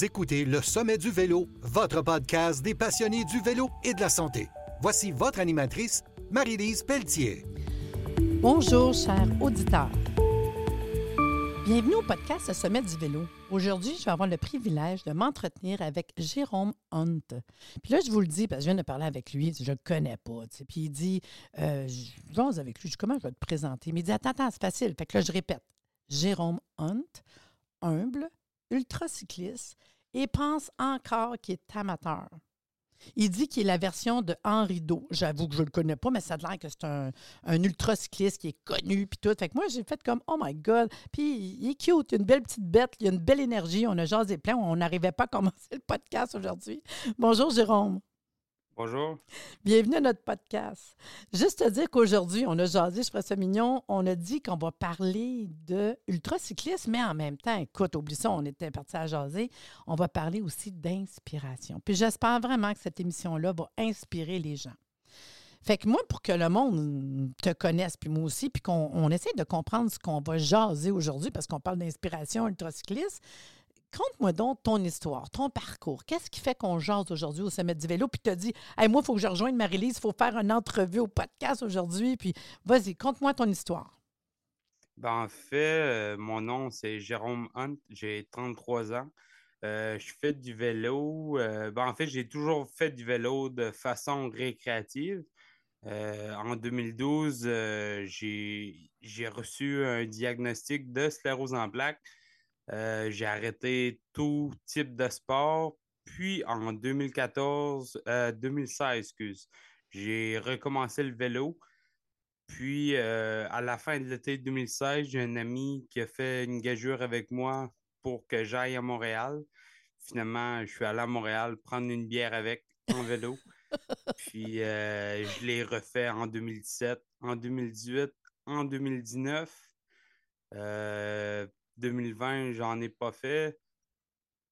Écoutez Le Sommet du Vélo, votre podcast des passionnés du vélo et de la santé. Voici votre animatrice, Marie-Lise Pelletier. Bonjour, chers auditeurs. Bienvenue au podcast Le Sommet du vélo. Aujourd'hui, je vais avoir le privilège de m'entretenir avec Jérôme Hunt. Puis là, je vous le dis, parce que je viens de parler avec lui, je ne le connais pas. Puis il dit, euh, je j'ose avec lui, je dis, comment je vais te présenter? Mais il dit, attends, attends, c'est facile. Fait que là, je répète. Jérôme Hunt, humble, ultracycliste et pense encore qu'il est amateur. Il dit qu'il est la version de Henri Do. J'avoue que je ne le connais pas, mais ça a l'air que c'est un, un ultracycliste qui est connu, puis tout. Fait que moi, j'ai fait comme, oh my God. Puis il est cute, une belle petite bête, il a une belle énergie. On a jasé plein. On n'arrivait pas à commencer le podcast aujourd'hui. Bonjour, Jérôme. Bonjour. Bienvenue à notre podcast. Juste te dire qu'aujourd'hui, on a jasé, je ferais ça mignon, on a dit qu'on va parler de ultracyclisme, mais en même temps, écoute, oublie ça, on était parti à jaser, on va parler aussi d'inspiration. Puis j'espère vraiment que cette émission-là va inspirer les gens. Fait que moi, pour que le monde te connaisse, puis moi aussi, puis qu'on essaie de comprendre ce qu'on va jaser aujourd'hui, parce qu'on parle d'inspiration ultracycliste, Conte-moi donc ton histoire, ton parcours. Qu'est-ce qui fait qu'on jase aujourd'hui au sommet du vélo? Puis tu dis, hey, moi, il faut que je rejoigne Marie-Lise, il faut faire une entrevue au podcast aujourd'hui. Puis vas-y, conte-moi ton histoire. Ben, en fait, euh, mon nom, c'est Jérôme Hunt. J'ai 33 ans. Euh, je fais du vélo. Euh, ben, en fait, j'ai toujours fait du vélo de façon récréative. en 2012, j'ai reçu un diagnostic de sclérose en plaques. Euh, j'ai arrêté tout type de sport. Puis en 2014, 2016, euh, excuse, j'ai recommencé le vélo. Puis euh, à la fin de l'été 2016, j'ai un ami qui a fait une gageure avec moi pour que j'aille à Montréal. Finalement, je suis allé à Montréal prendre une bière avec en vélo. Puis je l'ai refait en 2017, en 2018, en 2019. 2020, j'en ai pas fait.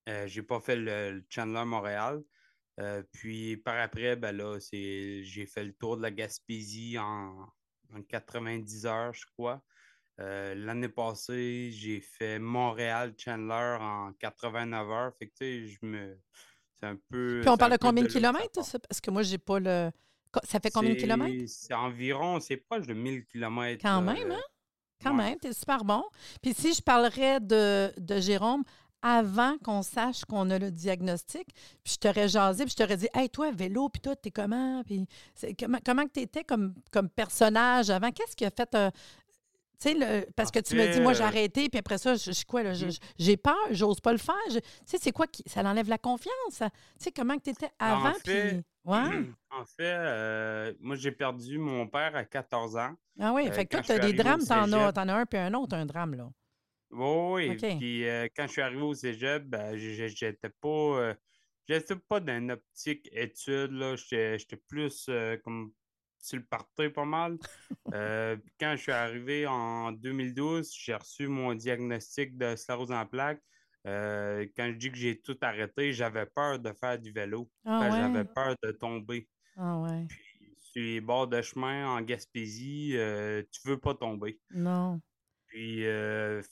Euh, j'ai pas fait le, Chandler Montréal. Euh, puis par après, ben là, j'ai fait le tour de la Gaspésie en, 90 heures, je crois. Euh, l'année passée, j'ai fait Montréal-Chandler en 89 heures. Fait que, tu sais, je me. C'est un peu. Puis on parle de combien de, kilomètres? Parce que moi, j'ai pas le. Ça fait combien de kilomètres? C'est environ, c'est proche de 1000 kilomètres. Quand même, hein? Quand même, t'es super bon. Puis si je parlerais de, de Jérôme, avant qu'on sache qu'on a le diagnostic, puis je t'aurais jasé, puis je t'aurais dit Hey, toi, vélo, puis toi, t'es comment? Puis comment, comment tu étais comme, comme personnage avant? Qu'est-ce qui a fait un, tu sais, parce que tu me dis, moi, j'ai arrêté, puis après ça, je, je quoi, là, mm. j'ai peur, j'ose pas le faire. Tu sais, c'est quoi qui. Ça enlève la confiance? Tu sais, comment tu étais avant, puis. Ouais. En fait, euh, moi, j'ai perdu mon père à 14 ans. Ah oui, euh, fait que toi, tu as des drames, tu en, as un, puis un autre, un drame, là. Oui, oui. Puis euh, quand je suis arrivé au cégep, ben, j'étais pas. j'étais pas dans une optique étude, là. J'étais plus comme tu le partais pas mal. Euh, quand je suis arrivé en 2012, j'ai reçu mon diagnostic de sclérose en plaques. Euh, quand je dis que j'ai tout arrêté, j'avais peur de faire du vélo. Ah j'avais peur de tomber. Ah ouais. Puis, sur les bords de chemin en Gaspésie, euh, tu veux pas tomber. Non. Puis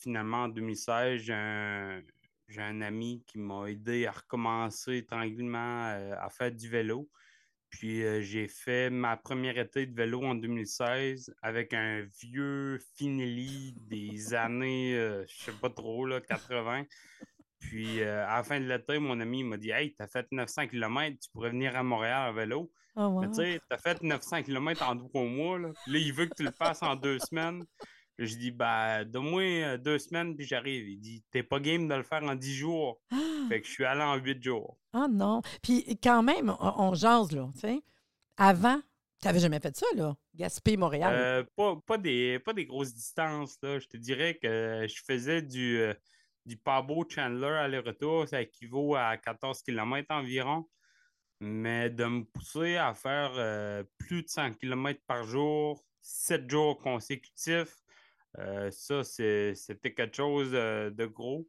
finalement, en 2016, j'ai un, j'ai un ami qui m'a aidé à recommencer tranquillement à faire du vélo. Puis euh, j'ai fait ma première été de vélo en 2016 avec un vieux Finelli des années, euh, je sais pas trop, là, 80. Puis euh, à la fin de l'été, mon ami m'a dit Hey, t'as fait 900 km, tu pourrais venir à Montréal à vélo. Oh, Mais tu sais, t'as fait 900 km en trois mois. Là. là, il veut que tu le fasses en deux semaines. Je dis, bah, donne-moi euh, deux semaines, puis j'arrive. Il dit, t'es pas game de le faire en dix jours. Ah! Fait que je suis allé en huit jours. Ah non. Puis quand même, on, jase, là, tu sais. Avant, t'avais jamais fait ça, là? Gaspé, Montréal? Euh, pas, pas, des, pas des grosses distances, là. Je te dirais que je faisais du, euh, du Pabo Chandler aller-retour. Ça équivaut à 14 km environ. Mais de me pousser à faire plus de 100 km par jour, sept jours consécutifs, ça, c'était quelque chose euh, de gros.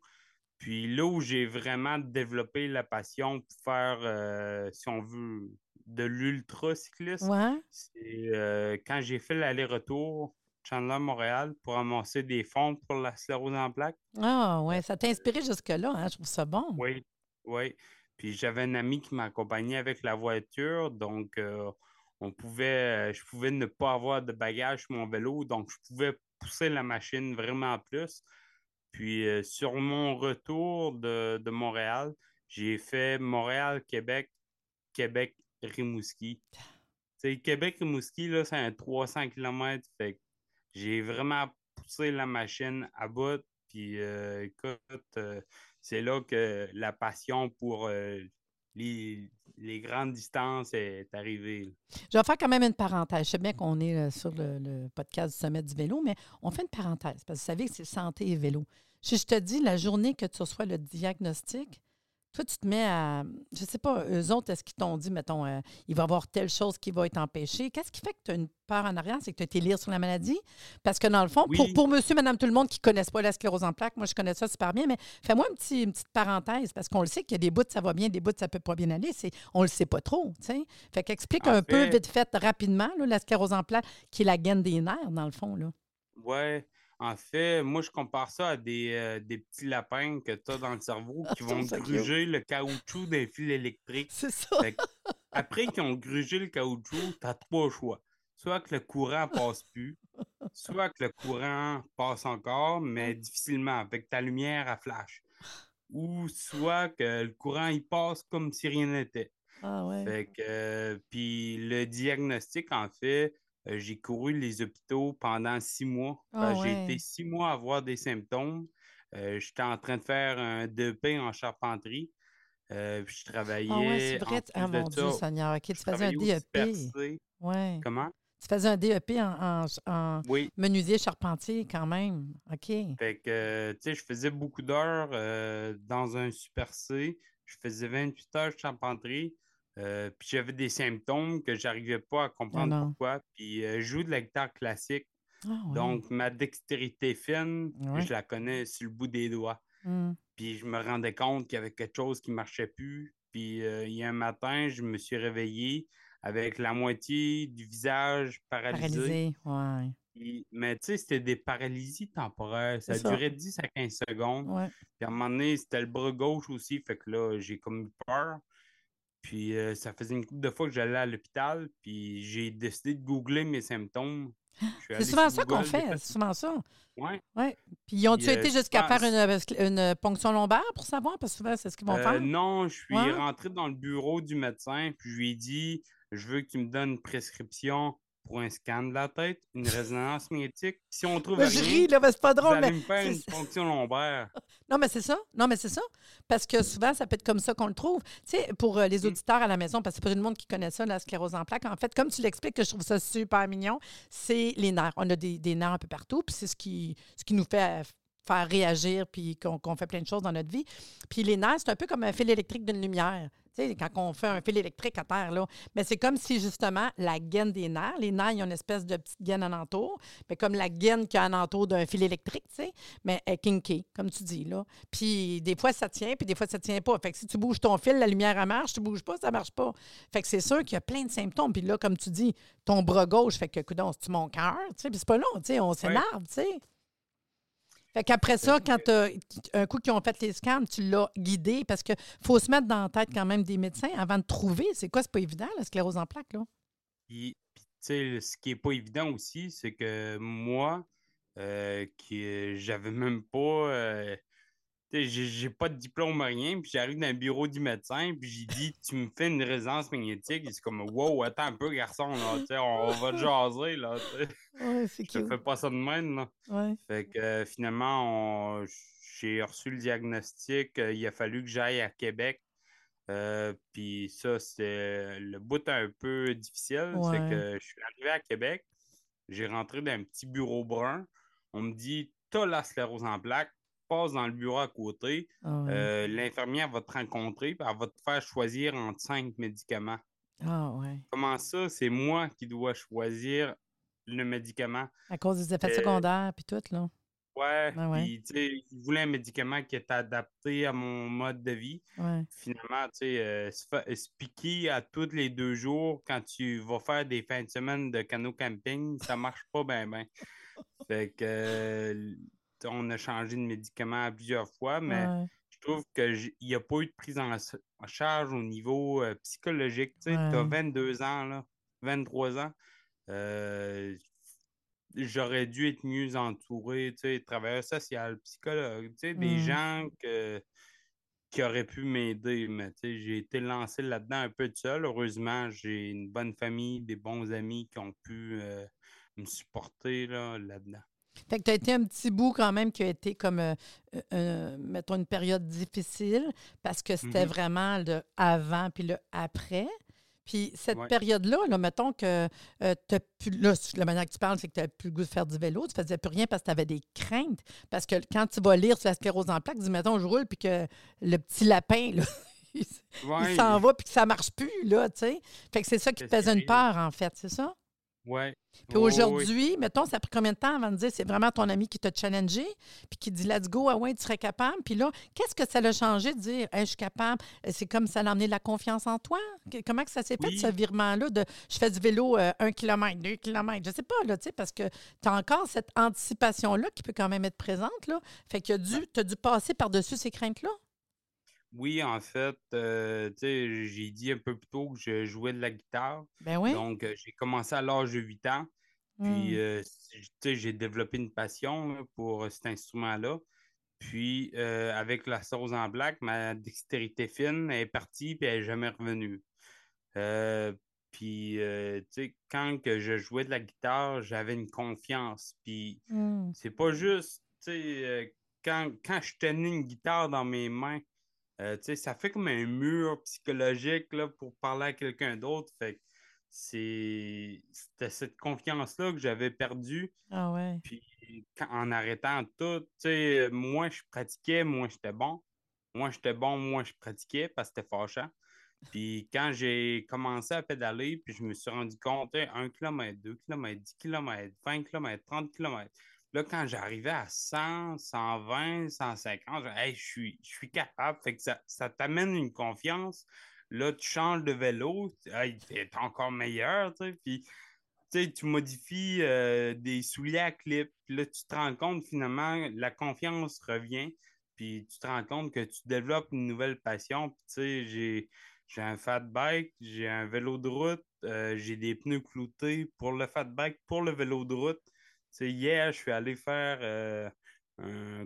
Puis là où j'ai vraiment développé la passion pour faire, euh, si on veut, de l'ultra-cyclisme, c'est quand j'ai fait l'aller-retour Chandler-Montréal pour amasser des fonds pour la sclérose en plaques. Ah ouais, ça t'a inspiré jusque-là, hein? je trouve ça bon. Oui. Oui. Puis j'avais un ami qui m'accompagnait avec la voiture, donc euh, on pouvait, je pouvais ne pas avoir de bagages sur mon vélo, donc je pouvais pousser la machine vraiment plus. Puis euh, sur mon retour de, Montréal, j'ai fait Montréal-Québec, Québec-Rimouski. Québec-Rimouski, c'est un 300 km. Fait j'ai vraiment poussé la machine à bout. Puis euh, écoute, euh, c'est là que la passion pour les, grandes distances est arrivée. Je vais faire quand même une parenthèse. Je sais bien qu'on est sur le, podcast du Sommet du vélo, mais on fait une parenthèse parce que vous savez que c'est santé et vélo. Si je te dis la journée que tu reçois le diagnostic, toi, tu te mets à. Je ne sais pas, eux autres, est-ce qu'ils t'ont dit, mettons, euh, il va y avoir telle chose qui va être empêchée? Qu'est-ce qui fait que tu as une peur en arrière? C'est que tu as été lire sur la maladie? Parce que dans le fond, pour, pour monsieur, madame, tout le monde qui ne connaissent pas la sclérose en plaques, moi, je connais ça super bien, mais fais-moi un petit, une petite parenthèse, parce qu'on le sait qu'il y a des bouts, ça va bien, des bouts, ça peut pas bien aller. C'est, on le sait pas trop, tu sais. Fait qu'explique un peu, vite fait, rapidement, la sclérose en plaques, qui est la gaine des nerfs, dans le fond, là. Ouais. En fait, moi, je compare ça à des, euh, petits lapins que tu as dans le cerveau qui vont gruger le caoutchouc des fils électriques. C'est ça. après qu'ils ont grugé le caoutchouc, tu as trois choix. Soit que le courant passe plus, soit que le courant passe encore, mais difficilement, avec ta lumière à flash. Ou soit que le courant, il passe comme si rien n'était. Ah ouais. Fait que, euh, puis le diagnostic, en fait, j'ai couru les hôpitaux pendant six mois. Ah j'ai été six mois à avoir des symptômes. Euh, j'étais en train de faire un DEP en charpenterie. Euh, puis je travaillais. Ah ouais, c'est vrai. Ah mon Dieu, Seigneur. OK, tu faisais un DEP. Ouais. Comment? Tu faisais un DEP en, en, menuisier charpentier quand même. OK. Fait que, tu sais, je faisais beaucoup d'heures dans un Super C. Je faisais 28 heures de charpenterie. Euh, puis j'avais des symptômes que j'arrivais pas à comprendre ah pourquoi. Puis euh, je joue de la guitare classique. Ah Donc ma dextérité fine, je la connais sur le bout des doigts. Mmh. Puis je me rendais compte qu'il y avait quelque chose qui marchait plus. Puis euh, il y a un matin, je me suis réveillé avec la moitié du visage paralysé. Paralysé, mais tu sais, c'était des paralysies temporaires. Ça, durait 10 à 15 secondes. Puis à un moment donné, c'était le bras gauche aussi. Fait que là, j'ai comme eu peur. Puis euh, ça faisait une couple de fois que j'allais à l'hôpital, puis j'ai décidé de googler mes symptômes. C'est souvent ça qu'on fait, c'est souvent ça. Oui. Ouais. Puis ont-tu été euh, jusqu'à faire une, une, ponction lombaire pour savoir? Parce que souvent, c'est ce qu'ils vont euh, faire. Non, je suis rentré dans le bureau du médecin, puis je lui ai dit je veux qu'il me donne une prescription pour un scan de la tête, une résonance magnétique. Si on trouve je ris, là, mais c'est pas drôle. mais... me faire une fonction lombaire. Non, mais c'est ça. Non, mais c'est ça. Parce que souvent, ça peut être comme ça qu'on le trouve. Tu sais, pour euh, les mm. auditeurs à la maison, parce que c'est pas tout le monde qui connaît ça, la sclérose en plaques. En fait, comme tu l'expliques, que je trouve ça super mignon, c'est les nerfs. On a des, des nerfs un peu partout, puis c'est ce qui, ce qui nous fait faire réagir, puis qu'on fait plein de choses dans notre vie. Puis les nerfs, c'est un peu comme un fil électrique d'une lumière. Sais, quand on fait un fil électrique à terre, là. Mais c'est comme si, justement, la gaine des nerfs, les nerfs, ils ont une espèce de petite gaine alentour, mais comme la gaine qui a alentour d'un fil électrique, tu sais, mais elle kinky, comme tu dis, là. Puis des fois, ça tient, puis des fois, ça tient pas. Fait que si tu bouges ton fil, la lumière, elle marche. Tu bouges pas, ça marche pas. Fait que c'est sûr qu'il y a plein de symptômes. Puis là, comme tu dis, ton bras gauche fait que, coudon, c'est mon cœur, tu sais, puis c'est pas long, tu sais, on s'énerve, tu sais. Fait qu'après ça, quand un coup qu'ils ont fait les scans, tu l'as guidé parce qu'il faut se mettre dans la tête quand même des médecins avant de trouver. C'est quoi, c'est pas évident, la sclérose en plaques, là? Puis, tu sais, ce qui est pas évident aussi, c'est que moi, euh, qui j'avais même pas euh, j'ai pas de diplôme, rien, puis j'arrive dans le bureau du médecin, puis j'ai dit, tu me fais une résonance magnétique. C'est comme, wow, attends un peu, garçon, là, on va te jaser, là. Ouais, fais pas ça de même, là. Ouais. Fait que euh, finalement, j'ai reçu le diagnostic. Euh, il a fallu que j'aille à Québec. Euh, puis ça, c'est le bout un peu difficile. C'est que je suis arrivé à Québec, j'ai rentré dans un petit bureau brun. On me dit, t'as la sclérose en plaques passe dans le bureau à côté, ah euh, l'infirmière va te rencontrer, puis elle va te faire choisir entre cinq médicaments. Ah ouais. Comment ça, c'est moi qui dois choisir le médicament? À cause des effets euh, secondaires, puis tout, là. Ouais, ah puis tu sais, il voulait un médicament qui était adapté à mon mode de vie. Finalement, tu sais, euh, se piquer à tous les deux jours quand tu vas faire des fins de semaine de canot camping, ça marche pas bien, bien. Fait que on a changé de médicament plusieurs fois, mais je je trouve qu'il n'y a pas eu de prise en, charge au niveau euh, psychologique. Tu as 22 ans, là, 23 ans. Euh, j'aurais dû être mieux entouré, travailleur social, psychologue, des mm. gens qui auraient pu m'aider, mais j'ai été lancé là-dedans un peu seul. Heureusement, j'ai une bonne famille, des bons amis qui ont pu euh, me supporter là-dedans. Fait que tu as été un petit bout quand même qui a été comme, euh, euh, mettons, une période difficile parce que c'était mm-hmm. vraiment le avant puis le après. Puis cette période-là, là, mettons que euh, tu plus. Là, la manière que tu parles, c'est que tu n'as plus le goût de faire du vélo, tu faisais plus rien parce que tu avais des craintes. Parce que quand tu vas lire sur la sclérose en plaques, dis, mettons, je roule, puis que le petit lapin, là, il, s'en va, puis que ça ne marche plus, là, tu sais. Fait que c'est ça qui te faisait une peur, en fait, c'est ça? Oui. Puis aujourd'hui, mettons, ça a pris combien de temps avant de dire c'est vraiment ton ami qui t'a challengé, puis qui dit let's go, ah ouais, tu serais capable? Puis là, qu'est-ce que ça l'a changé de dire je suis capable? Euh, c'est comme ça l'a amené de la confiance en toi? Comment que ça s'est fait, ce virement-là de je fais du vélo euh, un kilomètre, deux kilomètres? Je sais pas, là, tu sais, parce que tu as encore cette anticipation-là qui peut quand même être présente, là. Fait que tu as dû passer par-dessus ces craintes-là? Oui, en fait, euh, j'ai dit un peu plus tôt que je jouais de la guitare. Ben oui. Donc, euh, j'ai commencé à l'âge de 8 ans. Puis, mmh. euh, j'ai développé une passion pour cet instrument-là. Puis, avec la sauce en black, ma dextérité fine est partie puis elle n'est jamais revenue. puis, quand que je jouais de la guitare, j'avais une confiance. Puis, mmh. c'est pas juste, quand, quand je tenais une guitare dans mes mains, euh, ça fait comme un mur psychologique là, pour parler à quelqu'un d'autre. Fait c'était cette confiance-là que j'avais perdue. Ah ouais. Puis en arrêtant tout, moi je pratiquais, moi j'étais bon. Moi j'étais bon, moi je pratiquais parce que c'était fâchant. Puis quand j'ai commencé à pédaler, puis je me suis rendu compte, 1 km, 2 km, 10 km, 20 km, 30 km, Là, quand j'arrivais à 100, 120, 150, je, suis, je suis capable. Fait que ça, ça t'amène une confiance. Là, tu changes de vélo, tu es encore meilleur, tu. Puis, tu modifies euh, des souliers à clip. Puis là, tu te rends compte, finalement, la confiance revient. Puis tu te rends compte que tu développes une nouvelle passion. J'ai, j'ai un fat bike, j'ai un vélo de route, euh, j'ai des pneus cloutés pour le fat bike, pour le vélo de route hier, je suis allé faire euh,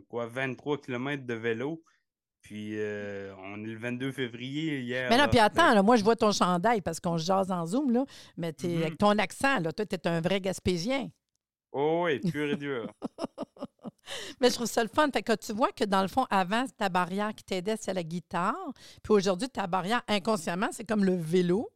quoi, 23 km de vélo. Puis euh, on est le 22 février hier. Mais non, puis attends, moi je vois ton chandail parce qu'on jase en Zoom, là, mais es, mm-hmm. avec ton accent, là, toi, tu es un vrai Gaspésien. Oh oui, pur et dur. mais je trouve ça le fun. Fait que tu vois que dans le fond, avant, ta barrière qui t'aidait, c'est la guitare. Puis aujourd'hui, ta barrière, inconsciemment, c'est comme le vélo.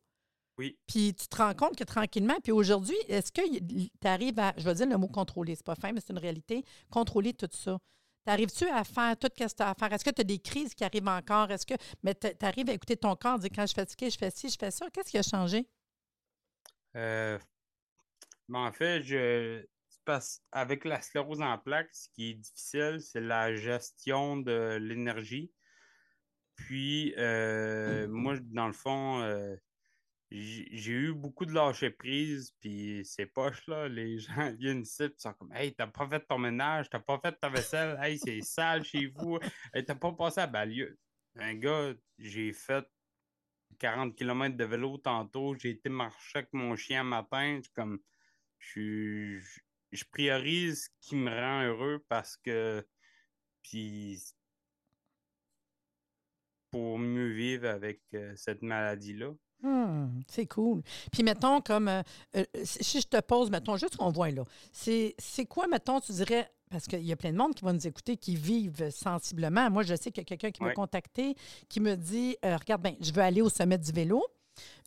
Oui. Puis tu te rends compte que tranquillement, puis aujourd'hui, est-ce que tu arrives à, je vais dire le mot contrôler, c'est pas fin, mais c'est une réalité, contrôler tout ça. T'arrives-tu à faire tout ce que tu as à faire? Est-ce que tu as des crises qui arrivent encore? Est-ce que. Mais tu arrives à écouter ton corps, dire quand je suis fatigué, je fais ci, je fais ça. Qu'est-ce qui a changé? Euh, ben, en fait, je avec la sclérose en plaques, ce qui est difficile, c'est la gestion de l'énergie. Puis, euh, moi, dans le fond, euh, j'ai eu beaucoup de lâcher prise, puis c'est poche, là. Les gens viennent ici, ils sont comme Hey, t'as pas fait ton ménage, t'as pas fait ta vaisselle, hey, c'est sale chez vous, hey, t'as pas passé à Balieu. Un gars, j'ai fait 40 km de vélo tantôt, j'ai été marcher avec mon chien matin, comme je, je priorise ce qui me rend heureux parce que puis pour mieux vivre avec euh, cette maladie-là. Hmm, c'est cool. Puis, mettons, comme euh, euh, si je te pose, mettons, juste qu'on voit là, c'est quoi, mettons, tu dirais, parce qu'il y a plein de monde qui va nous écouter, qui vivent sensiblement. Moi, je sais qu'il y a quelqu'un qui m'a contacté, qui me dit euh, Regarde, ben, je veux aller au sommet du vélo.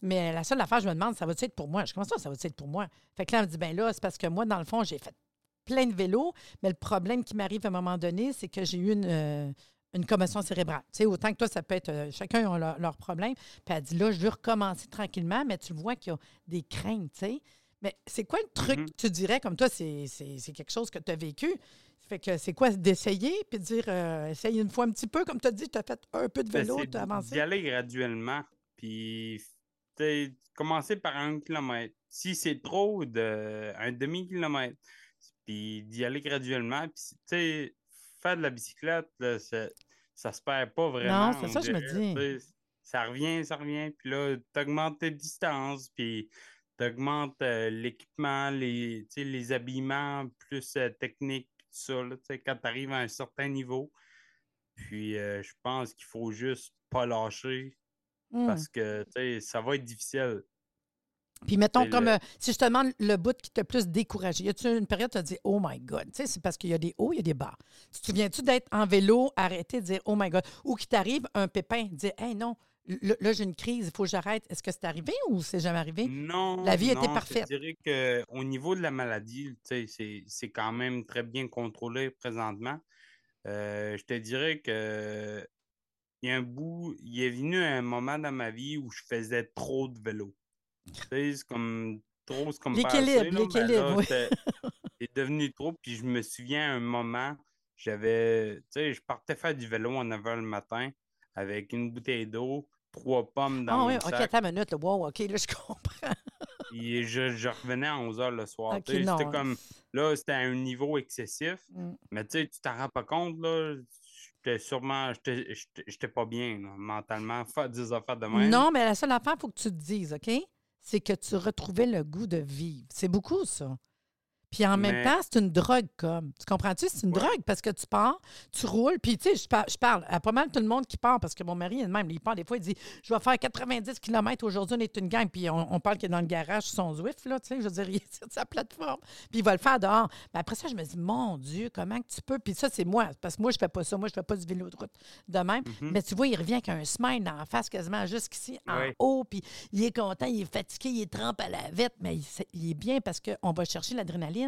Mais la seule affaire, je me demande, ça va être pour moi? Je commence ça, ça va être pour moi? Fait que là, elle me dit, ben là, c'est parce que moi, dans le fond, j'ai fait plein de vélos, mais le problème qui m'arrive à un moment donné, c'est que j'ai eu une, une commotion cérébrale. Tu sais, autant que toi, ça peut être. Euh, chacun a leur, problème. Puis elle dit là, je veux recommencer tranquillement, mais tu vois qu'il y a des craintes, tu sais. Mais c'est quoi le truc, mm-hmm. tu dirais, comme toi, c'est quelque chose que tu as vécu? Fait que c'est quoi d'essayer puis de dire euh, essaye une fois un petit peu, comme tu as dit, tu as fait un peu de ben, vélo, tu as avancé? D'y aller graduellement, puis commencer par un kilomètre. Si c'est trop, de, un demi-kilomètre. Puis d'y aller graduellement. Puis, tu sais, faire de la bicyclette, ça se perd pas vraiment. Non, c'est ça, je me dis. Ça revient, ça revient. Puis là, tu augmentes tes distances, puis tu augmentes euh, l'équipement, les, les habillements plus euh, techniques, tout ça, là, quand tu arrives à un certain niveau. Puis euh, je pense qu'il faut juste pas lâcher Mmh. parce que ça va être difficile. Puis mettons, comme le- euh, si je te demande le bout qui t'a plus découragé, y a-tu une période où tu as dit Oh my God? Tu sais, c'est parce qu'il y a des hauts, il y a des bas. Tu te souviens-tu d'être en vélo, arrêter de dire Oh my God? Ou qu'il t'arrive un pépin, dire Hey non, là, là, j'ai une crise, il faut que j'arrête. Est-ce que c'est arrivé ou c'est jamais arrivé? Non. La vie était parfaite. Je te dirais qu'au niveau de la maladie, tu sais, c'est c'est quand même très bien contrôlé présentement. Euh, je te dirais que il y a un bout, il est venu un moment dans ma vie où je faisais trop de vélo. C'est comme trop, c'est comme L'équilibre, mais l'équilibre, oui. C'est devenu trop. Puis je me souviens un moment, j'avais, tu sais, je partais faire du vélo à 9 h le matin avec une bouteille d'eau, trois pommes dans Ah mon oui, OK, sac. attends une minute. Wow, OK, là, je comprends. Puis je, je revenais à 11 h le soir. OK. C'était comme, là, c'était à un niveau excessif. Mm. Mais tu sais, tu t'en rends pas compte, là. J'étais sûrement, j'étais- pas bien, là, mentalement. Faire des affaires de même. Non, mais la seule affaire, il faut que tu te dises, OK? C'est que tu retrouvais le goût de vivre. C'est beaucoup, ça. Puis en même Mais- temps, c'est une drogue comme. Tu comprends-tu? C'est une Ouais. drogue parce que tu pars, tu roules. Puis, tu sais, je, par- je parle à pas mal tout le monde qui part parce que mon mari, même, il part des fois, il dit Je vais faire 90 km aujourd'hui, on est une gang. Puis on, on parle qu'il est dans le garage son Zwift, là, tu sais, je veux dire, il est sur sa plateforme. Puis il va le faire dehors. Mais après ça, je me dis Mon Dieu, comment que tu peux? Puis ça, c'est moi. Parce que moi, je fais pas ça. Moi, je fais pas du vélo de route de même. Mhm. Mais tu vois, il revient avec un smile la face quasiment jusqu'ici, en Ouais. haut. Puis il est content, il est fatigué, il est trempe à la vette. Mais il, il est bien parce qu'on va chercher l'adrénaline.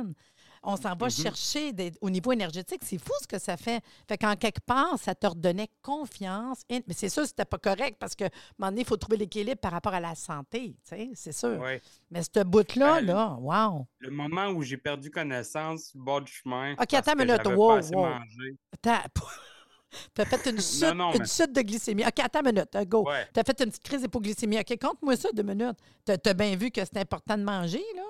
On s'en va Mhm. chercher des- au niveau énergétique. C'est fou ce que ça fait. Fait qu'en quelque part, ça te redonnait confiance. Et- mais c'est sûr, c'était pas correct parce que, à un moment donné, il faut trouver l'équilibre par rapport à la santé. C'est sûr. Ouais. Mais ce bout-là, Ben, là, wow. Le moment où j'ai perdu connaissance, bord du chemin. OK, attends une minute. Wow, wow. mangé. T'as fait une chute, non, une mais- chute de glycémie. OK, attends une minute. Go. Ouais. T'as fait une petite crise d'hypoglycémie. OK, compte-moi ça deux minutes. T'as as bien vu que c'est important de manger, là?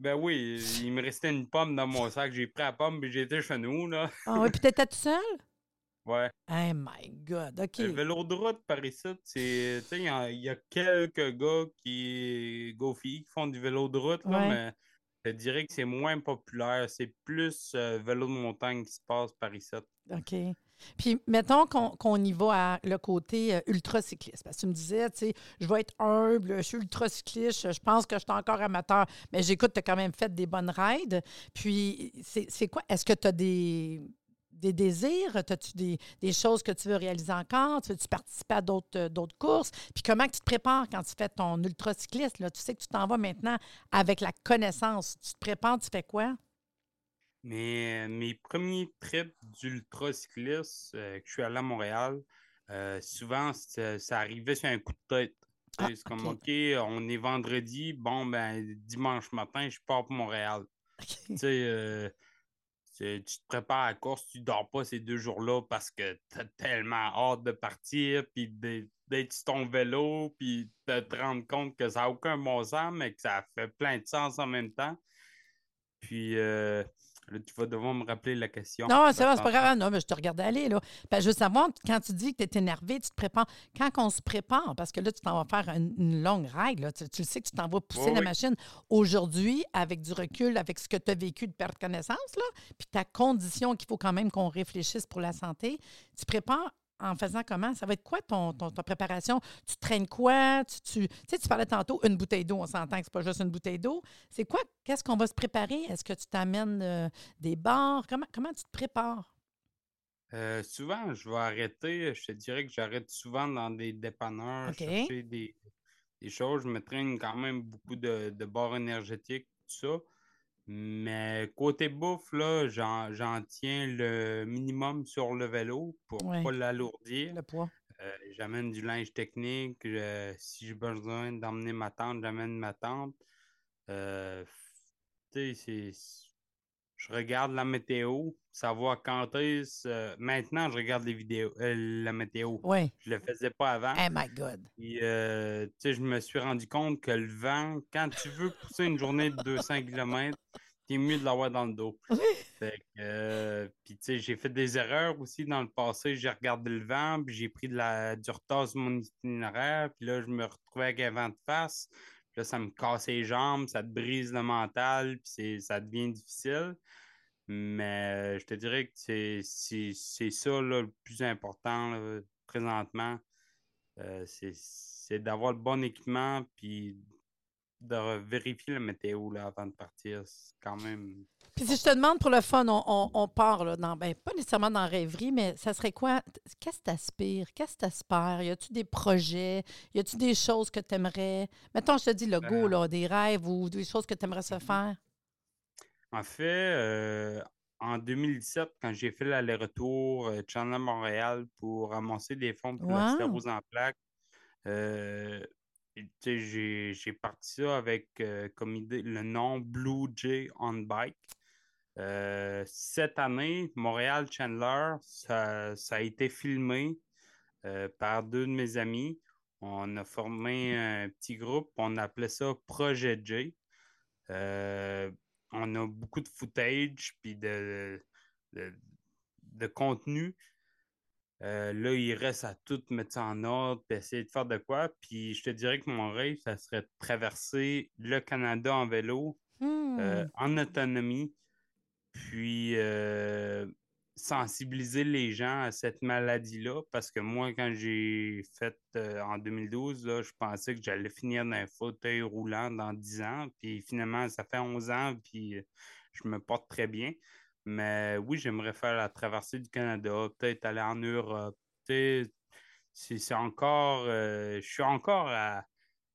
Ben oui, il me restait une pomme dans mon sac. J'ai pris la pomme et j'étais chez nous, là. Ah oui, puis t'étais tout seul? Ouais. Oh my God, OK. Le vélo de route par ici, c'est. Tu sais, il y a- il y, a quelques gars qui. filles qui font du vélo de route, là, Ouais. mais je dirais que c'est moins populaire. C'est plus euh, vélo de montagne qui se passe par ici. OK. Puis, mettons qu'on y va à le côté euh, ultra-cycliste. Parce que tu me disais, tu sais, je vais être humble, je suis ultra-cycliste, je pense que je suis encore amateur, mais j'écoute, tu as quand même fait des bonnes rides. Puis, c'est quoi? Est-ce que tu as des, des désirs? As-tu des, des choses que tu veux réaliser encore? Tu veux-tu participer à d'autres euh, d'autres courses? Puis, comment tu te prépares quand tu fais ton ultra-cycliste? Tu sais que tu t'en vas maintenant avec la connaissance. Tu te prépares, tu fais quoi? Mais euh, mes premiers trips d'ultra-cycliste euh, que je suis allé à Montréal, euh, souvent, ça arrivait sur un coup de tête. Ah, c'est comme, ok. OK, on est vendredi, bon, ben, dimanche matin, je pars pour Montréal. Tu sais, euh, tu te prépares à la course, tu dors pas ces deux jours-là parce que t'as tellement hâte de partir, puis d'être d'être sur ton vélo, puis de te rendre compte que ça n'a aucun bon sens, mais que ça fait plein de sens en même temps. Puis euh, là, tu vas devoir me rappeler la question. Non, c'est pas grave. Non, mais je te regardais aller, là. Ben, je veux savoir, quand tu dis que tu es énervé, tu te prépares. Quand on se prépare, parce que là, tu t'en vas faire une, une longue là, tu, tu le sais que tu t'en vas pousser la oui. machine. Aujourd'hui, avec du recul, avec ce que tu as vécu de perte de connaissance, là, puis ta condition qu'il faut quand même qu'on réfléchisse pour la santé, tu prépares en faisant comment? Ça va être quoi ton, ton- ta préparation? Tu traînes quoi? Tu, tu, tu sais, tu parlais tantôt une bouteille d'eau. On s'entend que c'est pas juste une bouteille d'eau. C'est quoi? Qu'est-ce qu'on va se préparer? Est-ce que tu t'amènes euh, des bars? Comment, comment tu te prépares? Euh, souvent, je vais arrêter. Je te dirais que j'arrête souvent dans des dépanneurs, OK. chercher des, des choses. Je me traîne quand même beaucoup de, de barres énergétiques, tout ça. Mais côté bouffe, là, j'en, j'en tiens le minimum sur le vélo pour Ouais. pas l'alourdir. Le poids. Euh, j'amène du linge technique. je- si j'ai besoin d'emmener ma tante, j'amène ma tante. Euh, tu sais, c'est. Je regarde la météo, savoir quand est-ce. euh, maintenant, je regarde les vidéos, euh, la météo. Oui. Je le faisais pas avant. Oh my God. Puis, euh, tu sais, je me suis rendu compte que le vent, quand tu veux pousser une journée de 200 km, t'es mieux de l'avoir dans le dos. Fait que, puis sais, j'ai fait des erreurs aussi dans le passé. J'ai regardé le vent, puis j'ai pris de la, du retard sur mon itinéraire. Puis là, je me retrouvais avec un vent de face. Là, ça me casse les jambes, ça te brise le mental, puis ça devient difficile. Mais je te dirais que c'est ça le plus important présentement. Euh, c'est d'avoir le bon équipement, puis de vérifier la météo là, avant de partir. C'est quand même. Puis si je te demande pour le fun, on, on, part là, dans, ben, pas nécessairement dans rêverie, mais ça serait quoi? Qu'est-ce que tu aspires? Qu'est-ce que tu espères? Y a-tu des projets? Y a-tu des choses que tu aimerais? Mettons, je te dis le go, ben là, des rêves ou des choses que tu aimerais se faire? En fait, euh, en 2017, quand j'ai fait l'aller-retour euh, Chandler-Montréal pour ramasser des fonds pour la sclérose en plaques, euh, j'ai parti ça avec euh, comme idée le nom Blue Jay on Bike. Euh, cette année, Montréal Chandler, ça, a été filmé euh, par deux de mes amis. On a formé un petit groupe, on appelait ça Projet J. on a beaucoup de footage puis de, de contenu. Euh, là, il reste à tout mettre ça en ordre, puis essayer de faire de quoi. Puis je te dirais que mon rêve, ça serait de traverser le Canada en vélo, euh, hmm. en autonomie, puis euh, sensibiliser les gens à cette maladie-là. Parce que moi, quand j'ai fait en 2012, là, je pensais que j'allais finir dans un fauteuil roulant dans 10 ans. Puis finalement, ça fait 11 ans, puis je me porte très bien. Mais oui, j'aimerais faire la traversée du Canada, peut-être aller en Europe. C'est encore. Euh, je suis encore à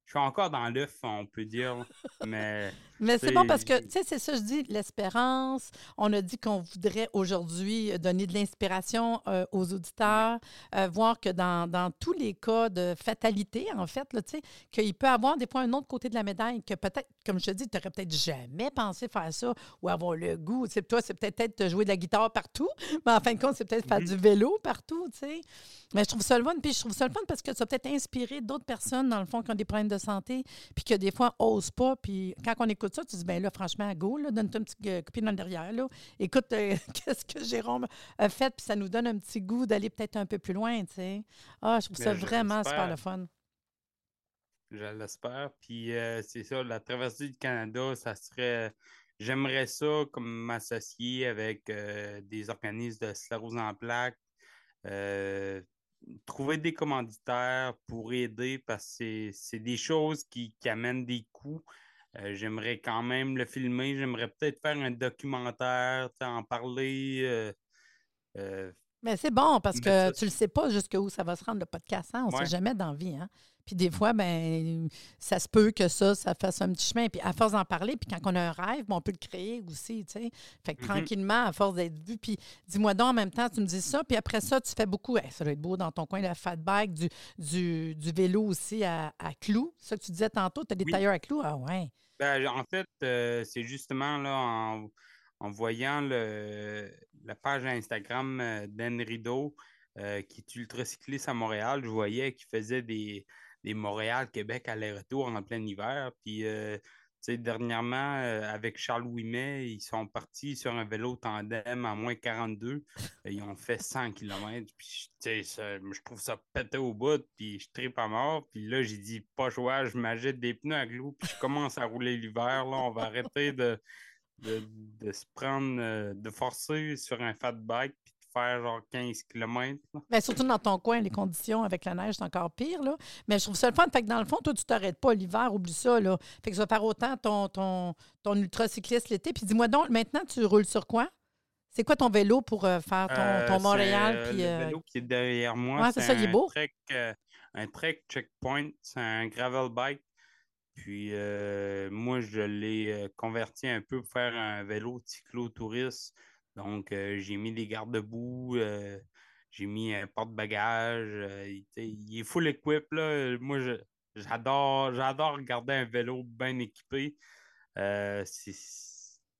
je suis encore dans l'œuf, on peut dire. Mais, mais c'est bon parce que, tu sais, c'est ça, je dis, l'espérance. On a dit qu'on voudrait aujourd'hui donner de l'inspiration euh, aux auditeurs, euh, voir que dans, dans, tous les cas de fatalité, en fait, tu sais, qu'il peut avoir des fois un autre côté de la médaille que peut-être, comme je te dis, tu n'aurais peut-être jamais pensé faire ça ou avoir le goût. Tu toi, c'est peut-être jouer de la guitare partout, mais en fin de compte, c'est peut-être faire du vélo partout, tu sais. Mais je trouve ça le fun. Puis je trouve ça le fun parce que ça peut être inspiré d'autres personnes, dans le fond, qui ont des problèmes de santé, puis que des fois, n'osent pas. Puis quand on écoute ça, tu dis, ben là, franchement, go, donne-toi un petit euh, copine dans le derrière. Là. Écoute, euh, qu'est-ce que Jérôme a fait, puis ça nous donne un petit goût d'aller peut-être un peu plus loin, tu sais. Ah, je trouve ça vraiment super le fun. Je l'espère. Puis euh, c'est ça, la traversée du Canada, ça serait. J'aimerais ça comme m'associer avec des organismes de sclérose en plaques, trouver des commanditaires pour aider parce que c'est des choses qui, amènent des coûts. Euh, j'aimerais quand même le filmer. J'aimerais peut-être faire un documentaire, en parler. Euh, euh, mais c'est bon parce que tu ne sais pas jusqu'où ça va se rendre le podcast. Hein? On ne sait jamais d'envie. Hein? Puis des fois, ben, ça se peut que ça, ça fasse un petit chemin. Puis à force d'en parler, puis quand on a un rêve, ben, on peut le créer aussi, tu sais. Fait que mm-hmm. tranquillement, à force d'être vu, puis dis-moi donc en même temps, tu me dis ça, puis après ça, tu fais beaucoup, ça doit être beau dans ton coin, la fat bike, du, du, du vélo aussi à, à clous. Ça que tu disais tantôt, tu as des tailleurs à clous? Ah ouais. Ben, en fait, euh, c'est justement là, en, voyant le, la page Instagram euh, d'Anne Rideau, euh, qui est ultracycliste à Montréal, je voyais qu'il faisait des, des Montréal-Québec aller-retour en plein hiver. Puis, dernièrement, euh, avec Charles Ouimet, ils sont partis sur un vélo tandem à moins 42. Ils ont fait 100 km. Je trouve ça pété au bout. Puis, je tripe à mort. Puis là, j'ai dit, pas choix, je m'achète des pneus à glou. Puis, je commence à rouler l'hiver. Là, on va arrêter de, de, se prendre, euh, de forcer sur un fat bike faire genre 15 km. Mais surtout dans ton coin, les conditions avec la neige, c'est encore pire. Là. Mais je trouve ça le fun. Fait que dans le fond, toi, tu t'arrêtes pas l'hiver, oublie ça. Là. Fait que ça va faire autant ton, ton, ton ultracycliste l'été. Puis dis-moi donc, maintenant, tu roules sur quoi? C'est quoi ton vélo pour euh, faire ton, ton euh, Montréal? Puis, le euh, vélo qui est derrière moi. c'est ça, il est beau. Trek, un Trek Checkpoint, c'est un gravel bike. Puis moi, je l'ai converti un peu pour faire un vélo cyclo-touriste donc, euh, j'ai mis des garde-boue, euh, j'ai mis un porte-bagages. Euh, il est full equip. Là. Moi, j'adore, j'adore regarder un vélo bien équipé.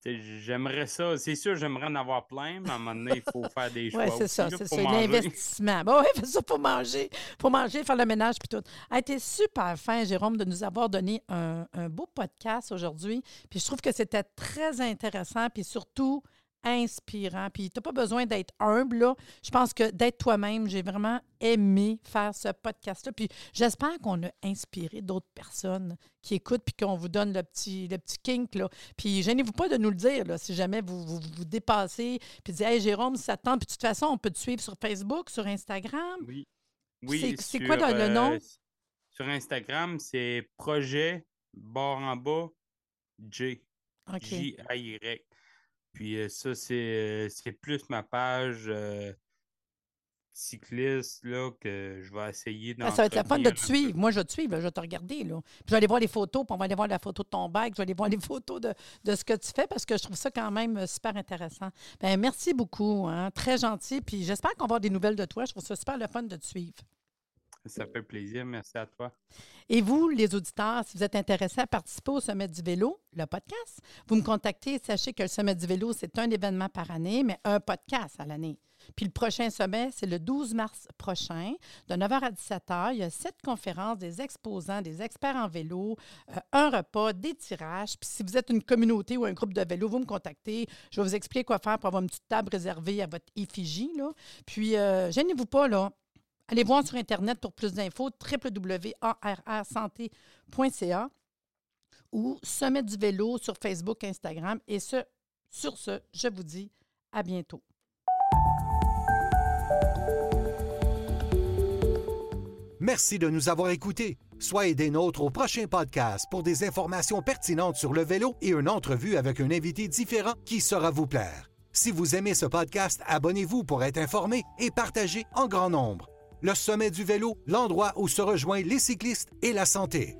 J'aimerais ça. C'est sûr, j'aimerais en avoir plein, mais à un moment donné, il faut faire des choix. oui, c'est ça, c'est ça. L'investissement. Bon, oui, fais ça pour manger. Pour manger, faire le ménage, puis tout. A été super fin, Jérôme, de nous avoir donné un, un beau podcast aujourd'hui. Puis je trouve que c'était très intéressant, puis surtout inspirant. Puis tu n'as pas besoin d'être humble. Là. Je pense que d'être toi-même, j'ai vraiment aimé faire ce podcast-là. Puis j'espère qu'on a inspiré d'autres personnes qui écoutent puis qu'on vous donne le petit, le petit kink. Là. Puis gênez-vous pas de nous le dire là, si jamais vous vous, dépassez. Puis dites Hey Jérôme, ça tente. Puis de toute façon, on peut te suivre sur Facebook, sur Instagram. Oui. Oui. C'est quoi le nom? Euh, sur Instagram, c'est projet barre en bas J. J-A-Y. Puis euh, ça, euh, c'est plus ma page euh, cycliste là, que je vais essayer d'en ah, Ça va être la fun de te suivre. Moi, je vais te suivre, je vais te regarder. Là. Puis je vais aller voir les photos, puis on va aller voir la photo de ton bac, je vais aller voir les photos de, ce que tu fais parce que je trouve ça quand même super intéressant. Bien, merci beaucoup. Hein. Très gentil. Puis j'espère qu'on va avoir des nouvelles de toi. Je trouve ça super le fun de te suivre. Ça fait plaisir. Merci à toi. Et vous, les auditeurs, si vous êtes intéressés à participer au Sommet du vélo, le podcast, vous me contactez. Sachez que le Sommet du vélo, c'est un événement par année, mais un podcast à l'année. Puis le prochain sommet, c'est le 12 mars prochain, de 9h à 17h. Il y a sept conférences, des exposants, des experts en vélo, euh, un repas, des tirages. Puis si vous êtes une communauté ou un groupe de vélo, vous me contactez. Je vais vous expliquer quoi faire pour avoir une petite table réservée à votre effigie. Là. Puis, euh, gênez-vous pas, là. Allez voir sur Internet pour plus d'infos, www.arrsanté.ca ou Sommet du vélo sur Facebook, Instagram. Et ce, sur ce, je vous dis à bientôt. Merci de nous avoir écoutés. Soyez des nôtres au prochain podcast pour des informations pertinentes sur le vélo et une entrevue avec un invité différent qui saura vous plaire. Si vous aimez ce podcast, abonnez-vous pour être informé et partagez en grand nombre le sommet du vélo, l'endroit où se rejoignent les cyclistes et la santé.